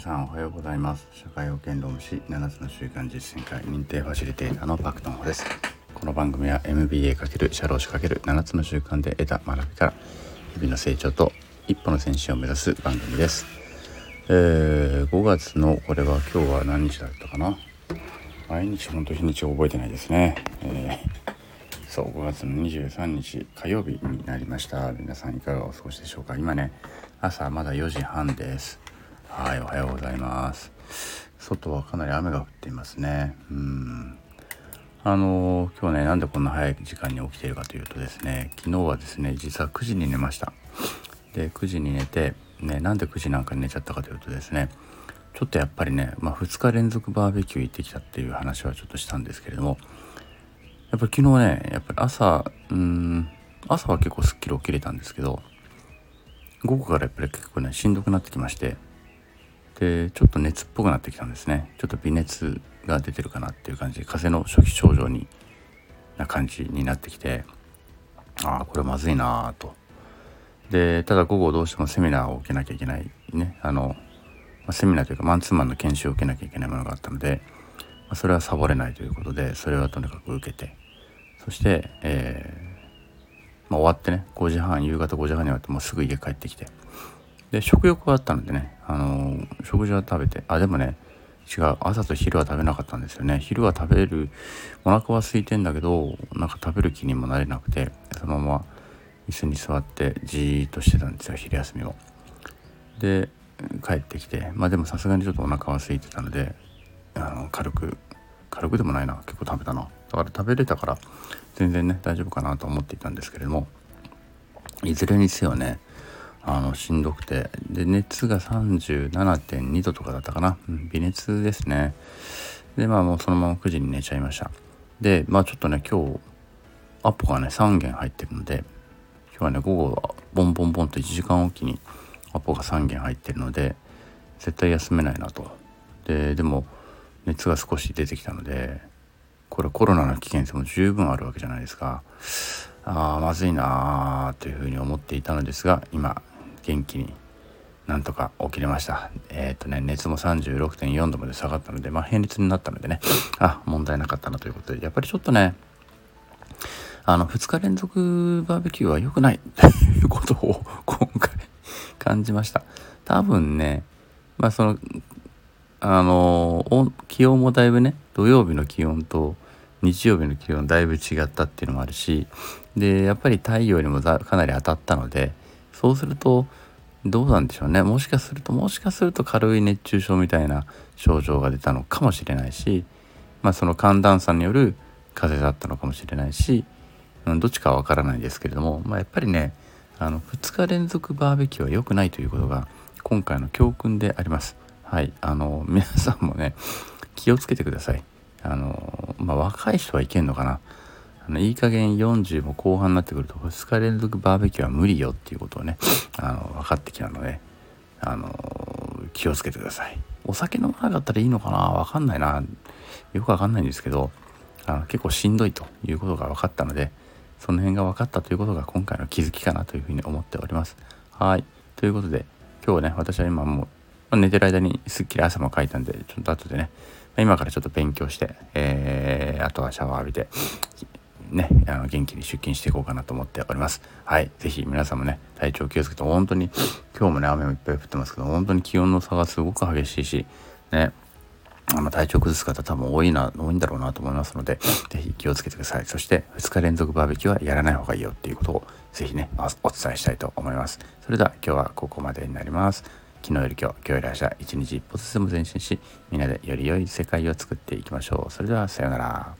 さんおはようございます。社会保険労務士7つの習慣実践会認定ファシリテーターのパクトンホです。この番組は MBA× 社労士 ×7 つの習慣で得た学びから日々の成長と一歩の前進を目指す番組です。えー、5月のこれは今日は何日だったかな？毎日ほんと日にち覚えてないですね、えー、そう5月の23日火曜日になりました。皆さんいかがお過ごしでしょうか？今ね朝まだ4時半です。はいおはようございます。外はかなり雨が降っていますね。うん。あの、今日ねなんでこんな早い時間に起きているかというとですね昨日はですね実は9時に寝ました。で9時に寝てねなんで9時なんかに寝ちゃったかというとですねちょっとやっぱりね、まあ、2日連続バーベキュー行ってきたっていう話はちょっとしたんですけれどもやっぱり昨日ねやっぱり朝うん朝は結構すっきり起きれたんですけど午後からやっぱり結構ねしんどくなってきましてでちょっと熱っぽくなってきたんですね。ちょっと微熱が出てるかなっていう感じで風邪の初期症状にな感じになってきてああこれまずいなと。でただ午後どうしてもセミナーを受けなきゃいけないねあの、セミナーというかマンツーマンの研修を受けなきゃいけないものがあったので、それはサボれないということでそれはとにかく受けて。そして、えーまあ、終わってね5時半夕方5時半に終わってもうすぐ家帰ってきて。で食欲はあったのでね、あのー、食事は食べてあでもね違う朝と昼は食べなかったんですよね。昼は食べるお腹は空いてんだけどなんか食べる気にもなれなくてそのまま椅子に座ってじーっとしてたんですよ昼休みを。で帰ってきてまあでもさすがにちょっとお腹は空いてたのであの軽く軽くでもないな結構食べたなだから食べれたから全然ね大丈夫かなと思っていたんですけれどもいずれにせよねあのしんどくて。で熱が37.2度とかだったかな、うん、微熱ですね。でまあもうそのまま9時に寝ちゃいました。でまあちょっとね今日アポがね3件入ってるので今日はね午後はボンボンボンと1時間おきにアポが3件入ってるので絶対休めないなと。ででも熱が少し出てきたのでこれコロナの危険性も十分あるわけじゃないですか。ああまずいなーというふうに思っていたのですが今元気になんとか起きれました。えっ、ー、とね、熱も36.4度まで下がったので、まあ、平熱になったのでね、あ、問題なかったなということで、やっぱりちょっとね、あの、2日連続バーベキューは良くないということを今回感じました。多分ね、まあその、あの、気温もだいぶね、土曜日の気温と日曜日の気温だいぶ違ったっていうのもあるし、で、やっぱり太陽にもかなり当たったので、そうするとどうなんでしょうねもしかするともしかすると軽い熱中症みたいな症状が出たのかもしれないし、まあ、その寒暖差による風邪だったのかもしれないし、うん、どっちかはわからないですけれども、まあ、やっぱりねあの2日連続バーベキューは良くないということが今回の教訓であります。はい、あの皆さんもね気をつけてください。あのまあ、若い人はいけんのかなあのいい加減40も後半になってくると2日連続バーベキューは無理よっていうことをねあの分かってきたのであの気をつけてください。お酒飲まなかったらいいのかな？分かんないな。よく分かんないんですけどあの結構しんどいということが分かったのでその辺が分かったということが今回の気づきかなというふうに思っております。はい。ということで今日はね私は今もう寝てる間にすっきり朝も書いたんでちょっと後でね今からちょっと勉強して、えー、あとはシャワー浴びてね、あの元気に出勤していこうかなと思っております。はい。ぜひ皆さんもね、体調気をつけて、本当に、今日もね、雨もいっぱい降ってますけど、本当に気温の差がすごく激しいし、ね、あの体調崩す方多分多いな、多いんだろうなと思いますので、ぜひ気をつけてください。そして2日連続バーベキューはやらない方がいいよっていうことをぜひね、お伝えしたいと思います。それでは今日はここまでになります。昨日より今日、今日より明日、一日一歩ずつでも前進し、みんなでより良い世界を作っていきましょう。それではさようなら。